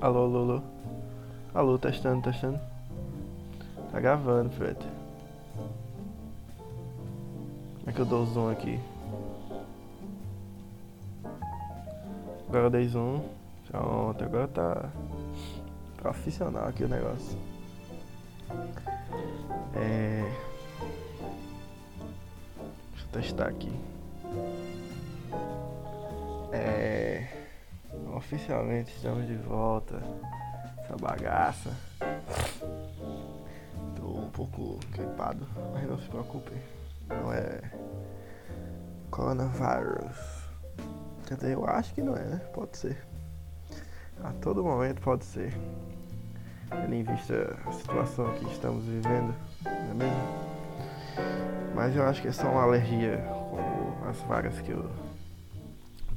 Alô, alô, alô. Alô, testando, testando. Tá gravando, Fred. Como é que eu dou zoom aqui? Agora eu dei zoom. Pronto, agora tá profissional aqui o negócio. É. Deixa eu testar aqui. É. Oficialmente estamos de volta. Essa bagaça. Tô um pouco gripado, mas não se preocupe. Não é. Coronavírus. Quer dizer, eu acho que não é, né? Pode ser. A todo momento pode ser. Tendo em vista a situação que estamos vivendo, não é mesmo? Mas eu acho que é só uma alergia com as vagas que eu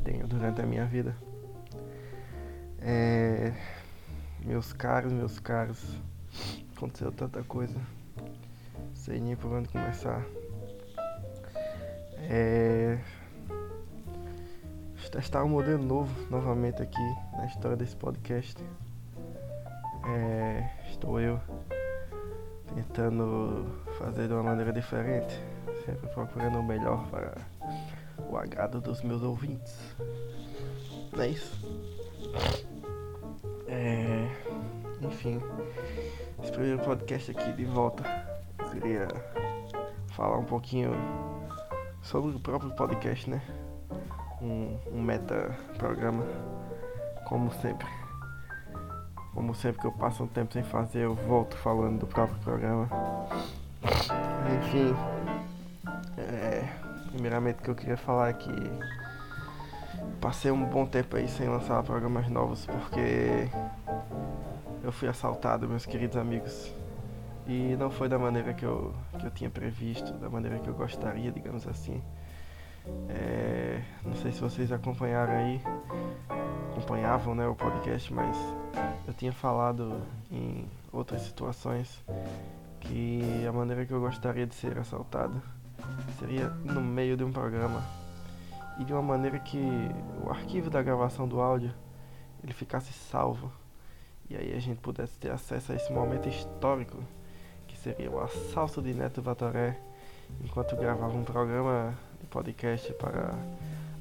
tenho durante a minha vida. É, meus caros, meus caros, aconteceu tanta coisa, sei nem por onde começar. É, testar um modelo novo novamente aqui na história desse podcast. É, estou eu tentando fazer de uma maneira diferente, sempre procurando o melhor para o agrado dos meus ouvintes. Não é isso? Enfim, esse primeiro podcast aqui de volta, eu queria falar um pouquinho sobre o próprio podcast, né? Um, um meta programa, como sempre. Como sempre que eu passo um tempo sem fazer, eu volto falando do próprio programa. Enfim, é, primeiramente que eu queria falar é que passei um bom tempo aí sem lançar programas novos porque eu fui assaltado, meus queridos amigos. E não foi da maneira que eu, que eu tinha previsto, da maneira que eu gostaria, digamos assim. É, não sei se vocês acompanharam aí, acompanhavam né, o podcast, mas eu tinha falado em outras situações que a maneira que eu gostaria de ser assaltado seria no meio de um programa e de uma maneira que o arquivo da gravação do áudio ele ficasse salvo e aí a gente pudesse ter acesso a esse momento histórico que seria o assalto de Neto Vatoré enquanto gravava um programa de podcast para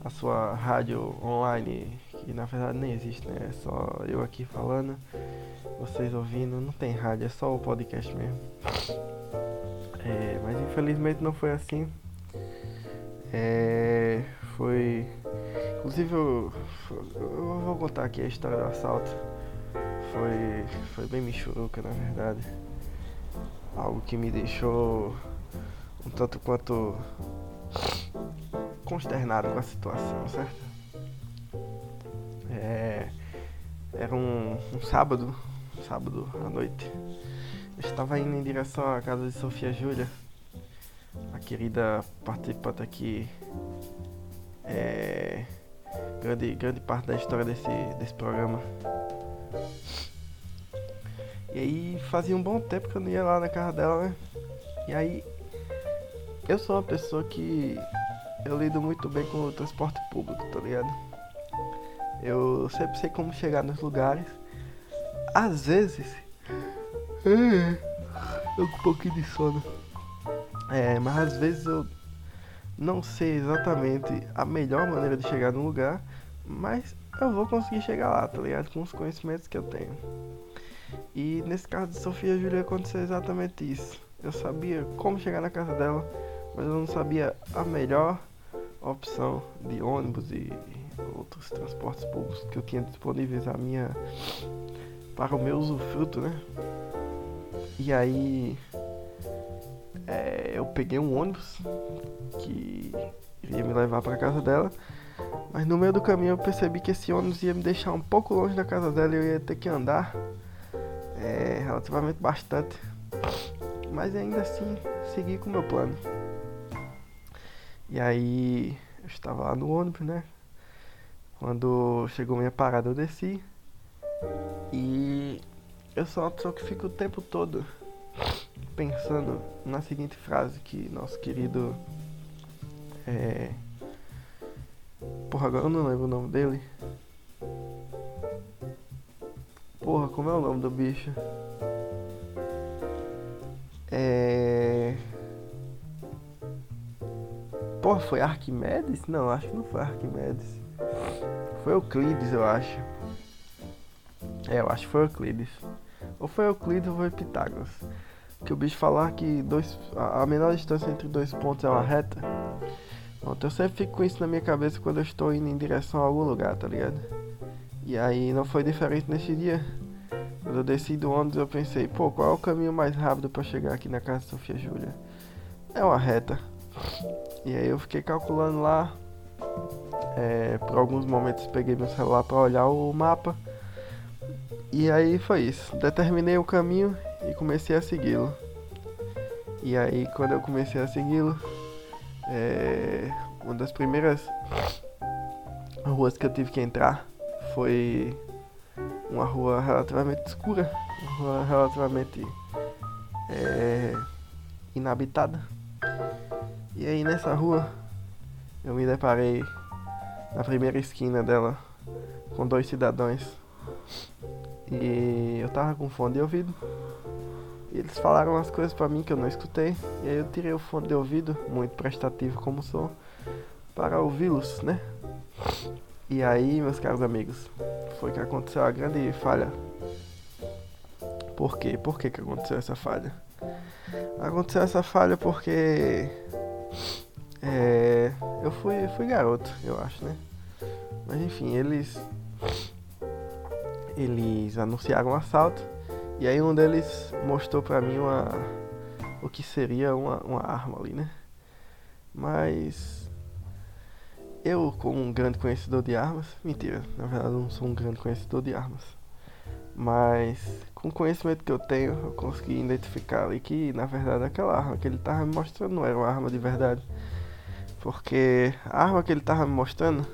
a sua rádio online que na verdade nem existe, né? É só eu aqui falando, vocês ouvindo, não tem rádio, é só o podcast mesmo. É, mas infelizmente não foi assim. É, foi. Inclusive eu, eu vou contar aqui a história do assalto. Foi, foi bem michuruca na verdade. Algo que me deixou um tanto quanto consternado com a situação, certo? É, era um, um sábado, um sábado à noite. Eu estava indo em direção à casa de Sofia Júlia, a querida participante aqui. É, grande, grande parte da história desse, desse programa. E aí fazia um bom tempo que eu não ia lá na casa dela, né? E aí eu sou uma pessoa que eu lido muito bem com o transporte público, tá ligado? Eu sempre sei como chegar nos lugares. Às vezes. Eu com um pouquinho de sono. É, mas às vezes eu não sei exatamente a melhor maneira de chegar num lugar, mas eu vou conseguir chegar lá, tá ligado? Com os conhecimentos que eu tenho. E nesse caso de Sofia Júlia aconteceu exatamente isso. Eu sabia como chegar na casa dela, mas eu não sabia a melhor opção de ônibus e outros transportes públicos que eu tinha disponíveis a minha para o meu usufruto, né? E aí é, eu peguei um ônibus que iria me levar para casa dela, mas no meio do caminho eu percebi que esse ônibus ia me deixar um pouco longe da casa dela e eu ia ter que andar é, relativamente bastante, mas ainda assim segui com o meu plano. E aí eu estava lá no ônibus, né? Quando chegou minha parada eu desci. E eu sou uma pessoa que fica o tempo todo pensando na seguinte frase que nosso querido. É. Porra, agora eu não lembro o nome dele. Porra, como é o nome do bicho? É. Porra, foi Arquimedes? Não, acho que não foi Arquimedes. Foi Euclides, eu acho. É, eu acho que foi Euclides. Ou foi Euclides ou foi Pitágoras. Que o bicho falar que dois, a menor distância entre dois pontos é uma reta. Pronto, eu sempre fico com isso na minha cabeça quando eu estou indo em direção a algum lugar, tá ligado? E aí não foi diferente nesse dia. Quando eu desci do ônibus eu pensei, pô, qual é o caminho mais rápido para chegar aqui na casa de Sofia Júlia? É uma reta. E aí eu fiquei calculando lá. É, por alguns momentos peguei meu celular para olhar o mapa. E aí foi isso. Determinei o caminho e comecei a segui-lo. E aí quando eu comecei a segui-lo, é, uma das primeiras ruas que eu tive que entrar foi uma rua relativamente escura, uma rua relativamente é, inabitada. E aí nessa rua eu me deparei na primeira esquina dela com dois cidadãos. E eu tava com fone de ouvido. E eles falaram umas coisas para mim que eu não escutei. E aí eu tirei o fone de ouvido, muito prestativo como sou, para ouvi-los, né? E aí, meus caros amigos, foi que aconteceu a grande falha. Por quê? Por que, que aconteceu essa falha? Aconteceu essa falha porque é, eu fui, fui garoto, eu acho, né? Mas enfim, eles eles anunciaram um assalto e aí um deles mostrou pra mim uma o que seria uma, uma arma ali, né? Mas eu, como um grande conhecedor de armas, mentira, na verdade eu não sou um grande conhecedor de armas, mas com o conhecimento que eu tenho, eu consegui identificar ali que na verdade aquela arma que ele estava me mostrando não era uma arma de verdade, porque a arma que ele estava me mostrando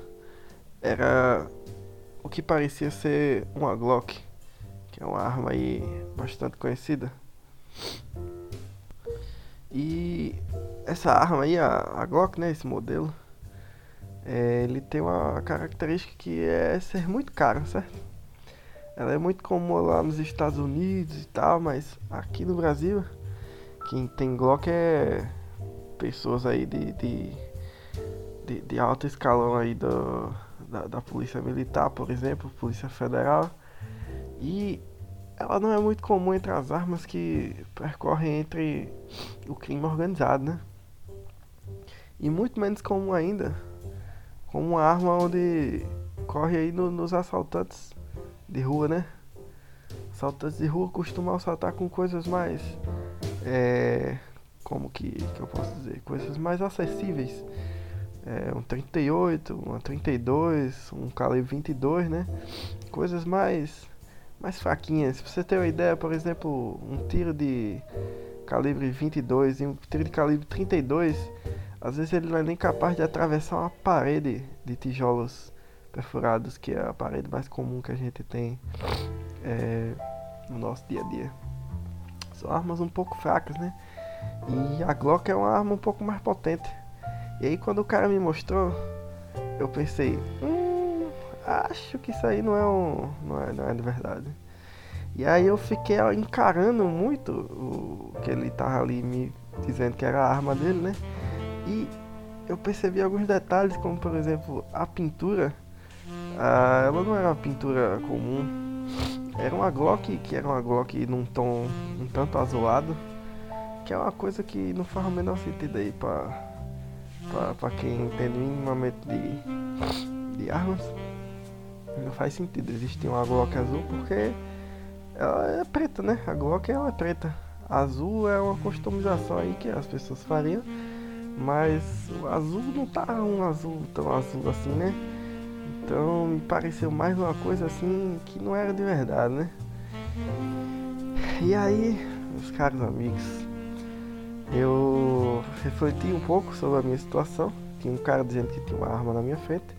era o que parecia ser uma Glock, que é uma arma aí bastante conhecida. E essa arma aí, a, a Glock, né, esse modelo, é, ele tem uma característica que é ser muito caro, certo? Ela é muito comum lá nos Estados Unidos e tal, mas aqui no Brasil, quem tem Glock é pessoas aí de, de, de, de alto escalão aí do, da, da Polícia Militar, por exemplo, Polícia Federal. E ela não é muito comum entre as armas que percorrem entre o crime organizado, né? E muito menos comum ainda como uma arma onde corre aí no, nos assaltantes de rua, né? Assaltantes de rua costumam assaltar com coisas mais. É, como que, que eu posso dizer? Coisas mais acessíveis. É, um 38, uma 32, um calibre 22, né? Coisas mais mais fraquinhas. Pra você ter uma ideia, por exemplo, um tiro de calibre 22 e um tiro de calibre 32 às vezes ele não é nem capaz de atravessar uma parede de tijolos perfurados, que é a parede mais comum que a gente tem é, no nosso dia a dia. São armas um pouco fracas, né? E a Glock é uma arma um pouco mais potente. E aí quando o cara me mostrou, eu pensei, hum, acho que isso aí não é um. não é, não é de verdade. E aí eu fiquei encarando muito o que ele tava ali me dizendo que era a arma dele, né? E eu percebi alguns detalhes, como por exemplo a pintura. Ah, ela não era uma pintura comum, era uma Glock, que era uma Glock num tom um tanto azulado, que é uma coisa que não faz o menor sentido aí pra, pra, pra quem entende minimamente de, de armas. Não faz sentido existir uma Glock azul porque ela é preta, né? A Glock ela é preta. Azul é uma customização aí que as pessoas fariam mas o azul não tá um azul tão azul assim, né? Então me pareceu mais uma coisa assim que não era de verdade, né? E aí, meus caros amigos, eu refleti um pouco sobre a minha situação. Tinha um cara dizendo que tinha uma arma na minha frente.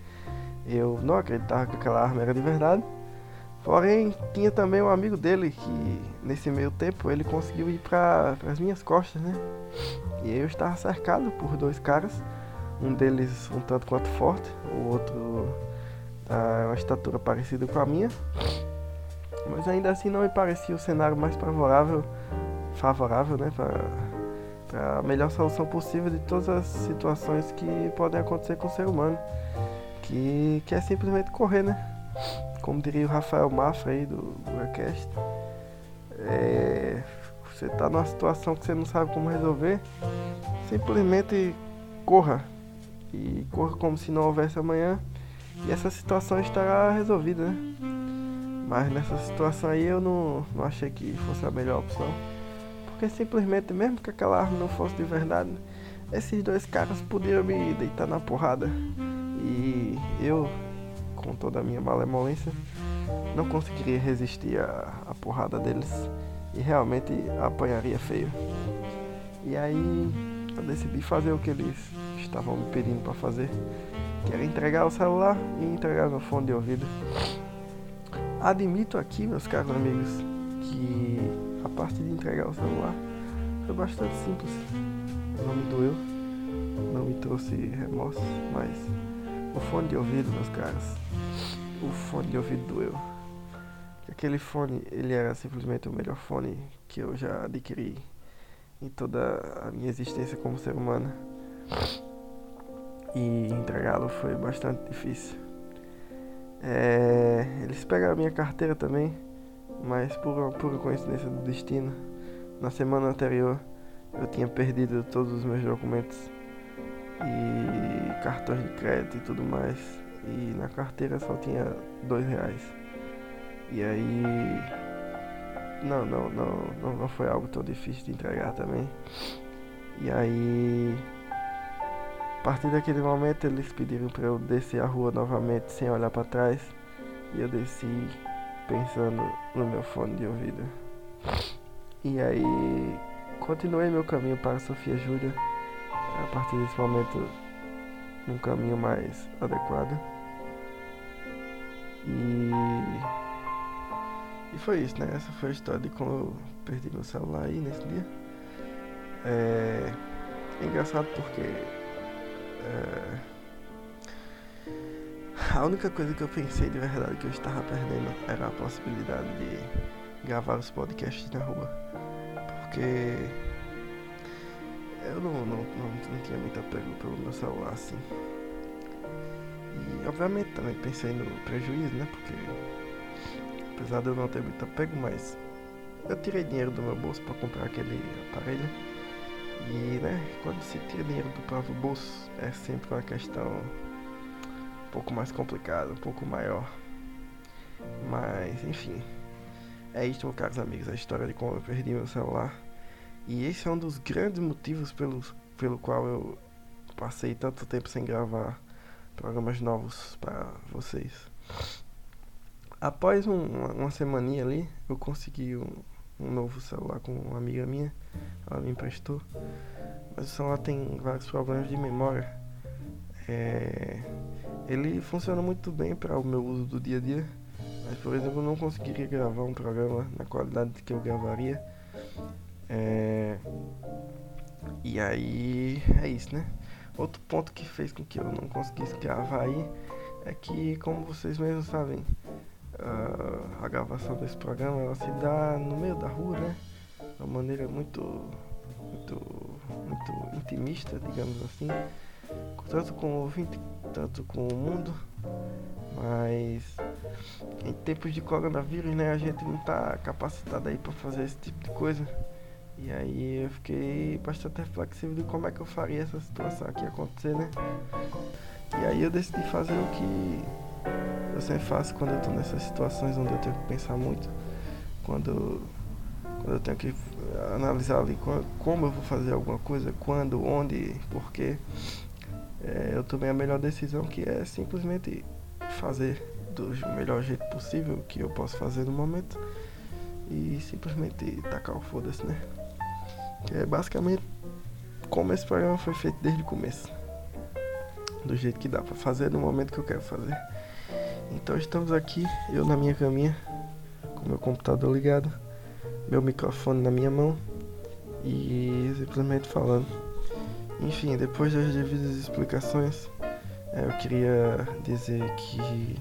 Eu não acreditava que aquela arma era de verdade. Porém, tinha também um amigo dele que, nesse meio tempo, ele conseguiu ir para as minhas costas, né? E eu estava cercado por dois caras, um deles um tanto quanto forte, o outro é uma estatura parecida com a minha. Mas ainda assim não me parecia o cenário mais favorável, favorável né, para a melhor solução possível de todas as situações que podem acontecer com o ser humano. Que, que é simplesmente correr, né? Como diria o Rafael Mafra aí do Workcast. É, você está numa situação que você não sabe como resolver, simplesmente corra. E corra como se não houvesse amanhã. E essa situação estará resolvida, né? Mas nessa situação aí eu não, não achei que fosse a melhor opção. Porque simplesmente, mesmo que aquela arma não fosse de verdade, esses dois caras podiam me deitar na porrada. E eu, com toda a minha malemolência, não conseguiria resistir à, porrada deles. E realmente apanharia feio. E aí eu decidi fazer o que eles estavam me pedindo para fazer. Que era entregar o celular e entregar meu fone de ouvido. Admito aqui, meus caros amigos, que a parte de entregar o celular foi bastante simples. Não me doeu, não me trouxe remorso, mas o fone de ouvido, meus caros, o fone de ouvido doeu. Aquele fone, ele era simplesmente o melhor fone que eu já adquiri em toda a minha existência como ser humano. E entregá-lo foi bastante difícil. É, eles pegaram minha carteira também, mas por pura coincidência do destino, na semana anterior eu tinha perdido todos os meus documentos e cartões de crédito e tudo mais. E na carteira só tinha dois reais. E aí não, não, não, não, foi algo tão difícil de entregar também. E aí a partir daquele momento eles pediram para eu descer a rua novamente sem olhar para trás e eu desci pensando no meu fone de ouvido. E aí continuei meu caminho para Sofia Júlia a partir desse momento um caminho mais adequado. E e foi isso, né? Essa foi a história de como eu perdi meu celular aí nesse dia. É, é engraçado porque é... A única coisa que eu pensei de verdade que eu estava perdendo era a possibilidade de gravar os podcasts na rua. Porque eu não, não, não, não tinha muito apego pelo meu celular assim. E obviamente também pensei no prejuízo, né? Porque apesar de eu não ter muito apego, mas eu tirei dinheiro do meu bolso para comprar aquele aparelho. E, né, quando se tira dinheiro do próprio bolso, é sempre uma questão um pouco mais complicada, um pouco maior. Mas, enfim. É isso, meus caros amigos, a história de como eu perdi meu celular. E esse é um dos grandes motivos pelo, pelo qual eu passei tanto tempo sem gravar programas novos para vocês. Após um, uma semaninha ali, eu consegui um, um novo celular com uma amiga minha. Ela me emprestou. Mas o celular tem vários problemas de memória. É, ele funciona muito bem para o meu uso do dia a dia. Mas, por exemplo, eu não conseguiria gravar um programa na qualidade que eu gravaria. É, e aí, é isso, né? Outro ponto que fez com que eu não conseguisse gravar aí é que, como vocês mesmos sabem, a, a gravação desse programa ela se dá no meio da rua, né? De uma maneira muito, muito, muito intimista, digamos assim, tanto com o ouvinte, tanto com o mundo. Mas em tempos de coronavírus, né, a gente não está capacitado aí para fazer esse tipo de coisa. E aí eu fiquei bastante reflexivo de como é que eu faria essa situação aqui acontecer, né? E aí eu decidi fazer o que eu sempre faço quando eu tô nessas situações onde eu tenho que pensar muito, quando, quando eu tenho que analisar ali como eu vou fazer alguma coisa, quando, onde, porquê. É, eu tomei a melhor decisão que é simplesmente fazer do melhor jeito possível que eu posso fazer no momento e simplesmente tacar o foda-se, né? Que é basicamente como esse programa foi feito desde o começo. Do jeito que dá pra fazer no momento que eu quero fazer. Então estamos aqui, eu na minha caminha, com meu computador ligado, meu microfone na minha mão e simplesmente falando. Enfim, depois das devidas explicações, é, eu queria dizer que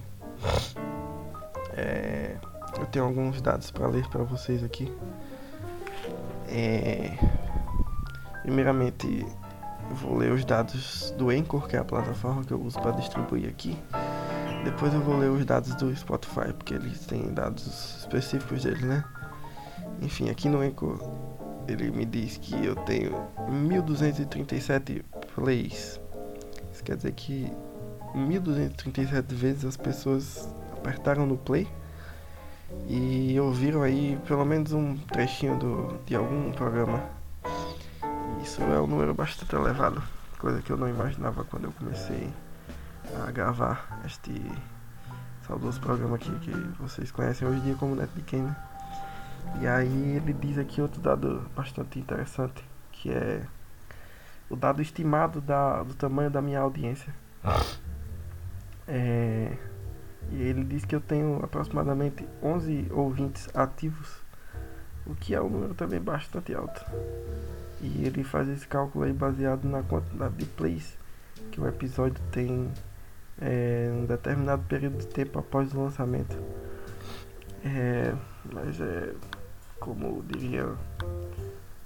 é, eu tenho alguns dados para ler para vocês aqui. É... Primeiramente, vou ler os dados do Anchor, que é a plataforma que eu uso para distribuir aqui. Depois eu vou ler os dados do Spotify, porque eles têm dados específicos deles, né? Enfim, aqui no Anchor ele me diz que eu tenho 1237 plays. Isso quer dizer que 1237 vezes as pessoas apertaram no play e ouviram aí pelo menos um trechinho do, de algum programa. Isso é um número bastante elevado, coisa que eu não imaginava quando eu comecei a gravar este saudoso programa aqui que vocês conhecem hoje em dia como Net né? E aí ele diz aqui outro dado bastante interessante, que é o dado estimado da, do tamanho da minha audiência. É, e ele diz que eu tenho aproximadamente 11 ouvintes ativos, o que é um número também bastante alto. E ele faz esse cálculo aí baseado na quantidade de plays que o episódio tem é, um determinado período de tempo após o lançamento. É, mas é como diria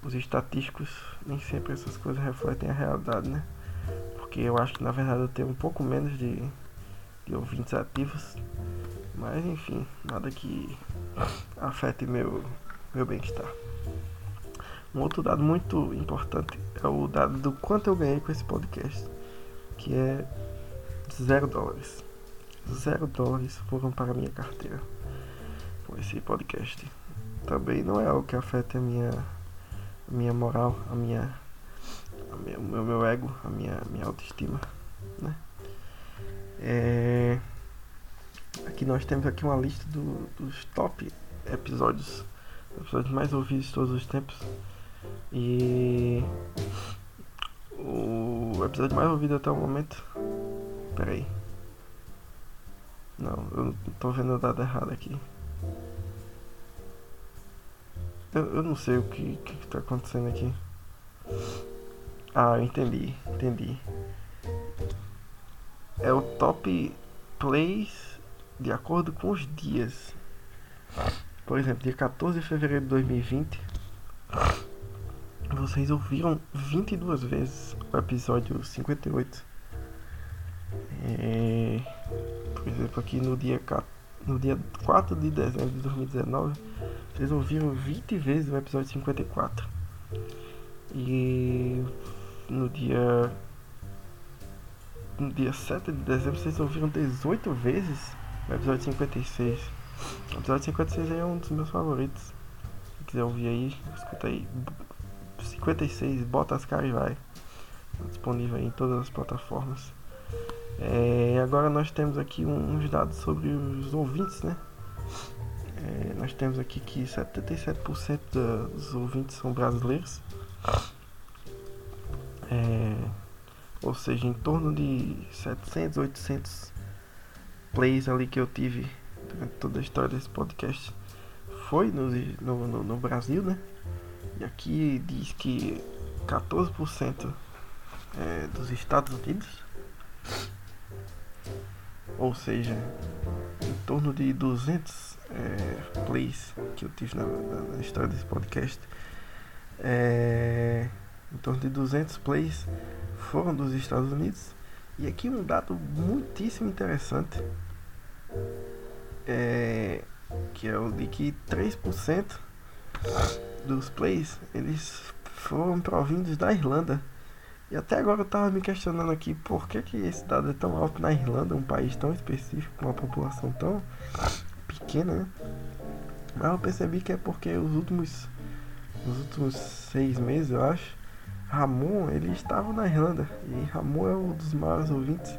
os estatísticos, nem sempre essas coisas refletem a realidade, né? Porque eu acho que na verdade eu tenho um pouco menos de, de ouvintes ativos. Mas enfim, nada que afete meu, meu bem-estar. Um outro dado muito importante é o dado do quanto eu ganhei com esse podcast, que é zero dólares. Zero dólares foram para a minha carteira com esse podcast. Também não é algo que afete a minha, a minha moral, a minha, a minha, o meu, meu ego, a minha, minha autoestima, né? É, aqui nós temos aqui uma lista do, dos top episódios, episódios mais ouvidos de todos os tempos. E o episódio mais ouvido até o momento. Pera aí. Não, eu tô vendo o dado errado aqui. Eu, eu não sei o que, que, que tá acontecendo aqui. Ah, entendi, entendi. É o top plays de acordo com os dias. Por exemplo, dia 14 de fevereiro de 2020 vocês ouviram 22 vezes o episódio 58. É, por exemplo, aqui no dia, no dia 4 de dezembro de 2019, vocês ouviram 20 vezes o episódio 54. E no dia no dia 7 de dezembro vocês ouviram 18 vezes o episódio 56. O episódio 56 é um dos meus favoritos. Se quiser ouvir aí, escuta aí. 56, bota as caras e vai. Tá disponível em todas as plataformas. É, agora nós temos aqui uns dados sobre os ouvintes, né? É, nós temos aqui que 77% dos ouvintes são brasileiros. É, ou seja, em torno de 700, 800 plays ali que eu tive durante toda a história desse podcast foi no, no, no Brasil, né? E aqui diz que 14% é dos Estados Unidos, ou seja, em torno de 200 é, plays que eu tive na, na, na história desse podcast. É, em torno de 200 plays foram dos Estados Unidos. E aqui um dado muitíssimo interessante, é, que é o de que 3% dos plays, eles foram provindos da Irlanda. E até agora eu tava me questionando aqui por que, que esse dado é tão alto na Irlanda, um país tão específico, com uma população tão pequena, né? Mas eu percebi que é porque os últimos, os últimos seis meses, eu acho, Ramon, ele estava na Irlanda. E Ramon é um dos maiores ouvintes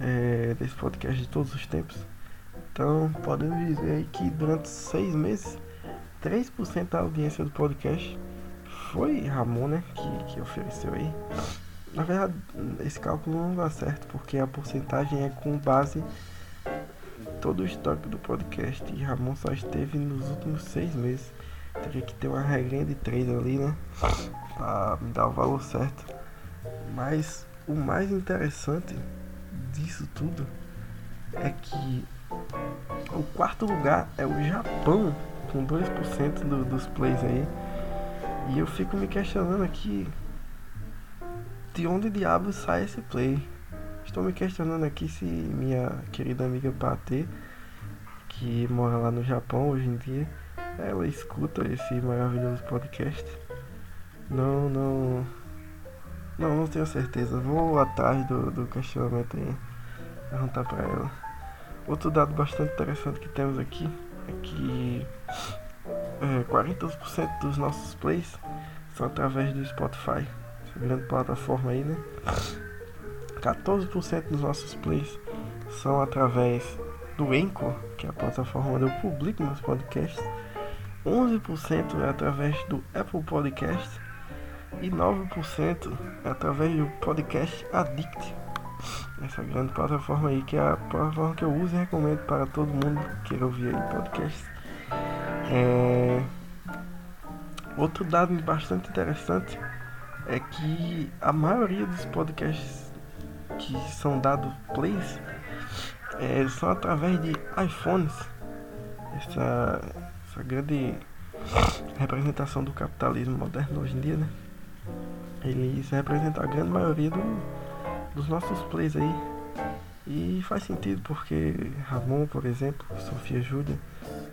é, desse podcast de todos os tempos. Então, podemos dizer aí que durante seis meses 3% da audiência do podcast foi Ramon, né? Que, que ofereceu aí. Na verdade, esse cálculo não dá certo, porque a porcentagem é com base todo o histórico do podcast. E Ramon só esteve nos últimos seis meses. Teria que ter uma regrinha de três ali, né? Pra me dar o valor certo. Mas o mais interessante disso tudo é que O quarto lugar é o Japão, com 2% do, dos plays aí. E eu fico me questionando aqui de onde diabos sai esse play. Estou me questionando aqui se minha querida amiga Patê, que mora lá no Japão hoje em dia, ela escuta esse maravilhoso podcast. Não, não. Não, não tenho certeza. Vou atrás do, do questionamento aí. Perguntar pra ela. Outro dado bastante interessante que temos aqui é que é, 40% dos nossos plays são através do Spotify. Essa grande plataforma aí, né? 14% dos nossos plays são através do Anchor, que é a plataforma onde eu publico meus podcasts. 11% é através do Apple Podcast e 9% é através do Podcast Addict. Essa grande plataforma aí, que é a plataforma que eu uso e recomendo para todo mundo que queira ouvir aí podcast. É... Outro dado bastante interessante é que a maioria dos podcasts que são dados plays é, são através de iPhones. Essa, essa grande representação do capitalismo moderno hoje em dia, né? Eles representam a grande maioria do, dos nossos plays aí. E faz sentido porque Ramon, por exemplo, Sofia Júlia,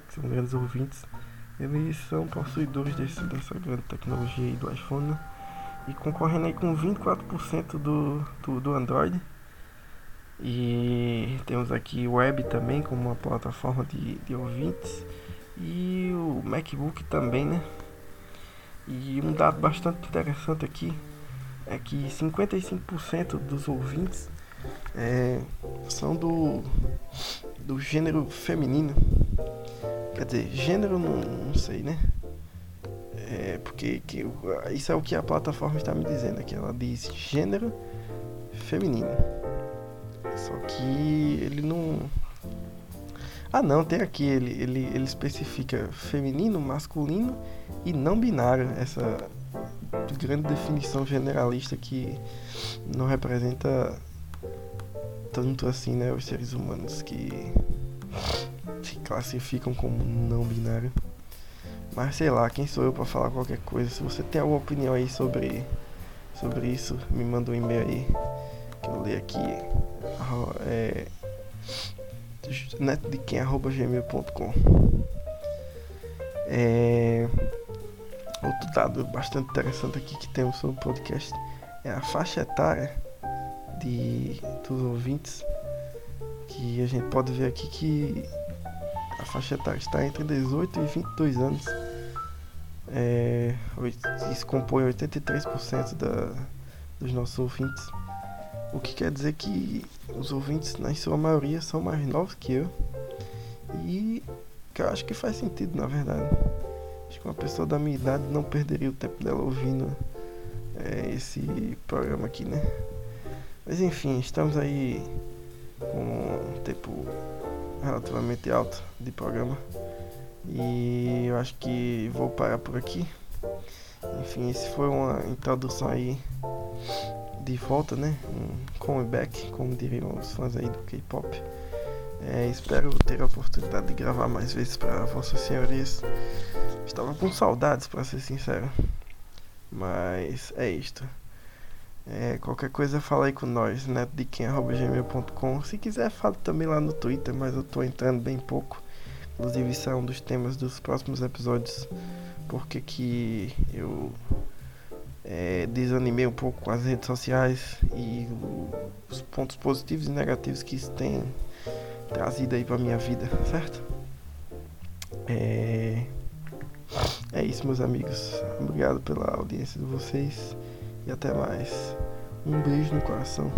que são grandes ouvintes, eles são possuidores desse, dessa grande tecnologia aí do iPhone né? e concorrendo aí com 24% do, do, do Android. E temos aqui web também como uma plataforma de, de ouvintes e o MacBook também, né? E um dado bastante interessante aqui é que 55% dos ouvintes é, são do, do gênero feminino. Quer dizer, gênero não, não sei, né? É, porque que, isso é o que a plataforma está me dizendo aqui. Ela diz gênero feminino. Só que ele não. Ah não, tem aqui, ele, ele, ele especifica feminino, masculino e não binário. Essa grande definição generalista que não representa tanto assim, né, os seres humanos que se classificam como não binário. Mas sei lá, quem sou eu para falar qualquer coisa? Se você tem alguma opinião aí sobre sobre isso, me manda um e-mail aí que eu leio aqui. É, netdequem.gmail.com é, Outro dado bastante interessante aqui que temos sobre o podcast é a faixa etária de, dos ouvintes. Que a gente pode ver aqui que a faixa etária está entre 18 e 22 anos. É, isso compõe 83% da, dos nossos ouvintes. O que quer dizer que os ouvintes, na sua maioria, são mais novos que eu. E que eu acho que faz sentido, na verdade. Acho que uma pessoa da minha idade não perderia o tempo dela ouvindo é, esse programa aqui, né? Mas enfim, estamos aí com um tempo relativamente alto de programa. E eu acho que vou parar por aqui. Enfim, esse foi uma introdução aí de volta, né? Um comeback, como diriam os fãs aí do K-pop. É, espero ter a oportunidade de gravar mais vezes para vossas senhorias. Estava com saudades, para ser sincero. Mas é isto. É, qualquer coisa fala aí com nós, netdequem.gmail.com. Se quiser, fale também lá no Twitter, mas eu tô entrando bem pouco. Inclusive, isso é um dos temas dos próximos episódios. Porque que eu é, desanimei um pouco com as redes sociais e os pontos positivos e negativos que isso tem trazido aí pra minha vida, certo? É, é isso, meus amigos. Obrigado pela audiência de vocês e até mais. Um beijo no coração.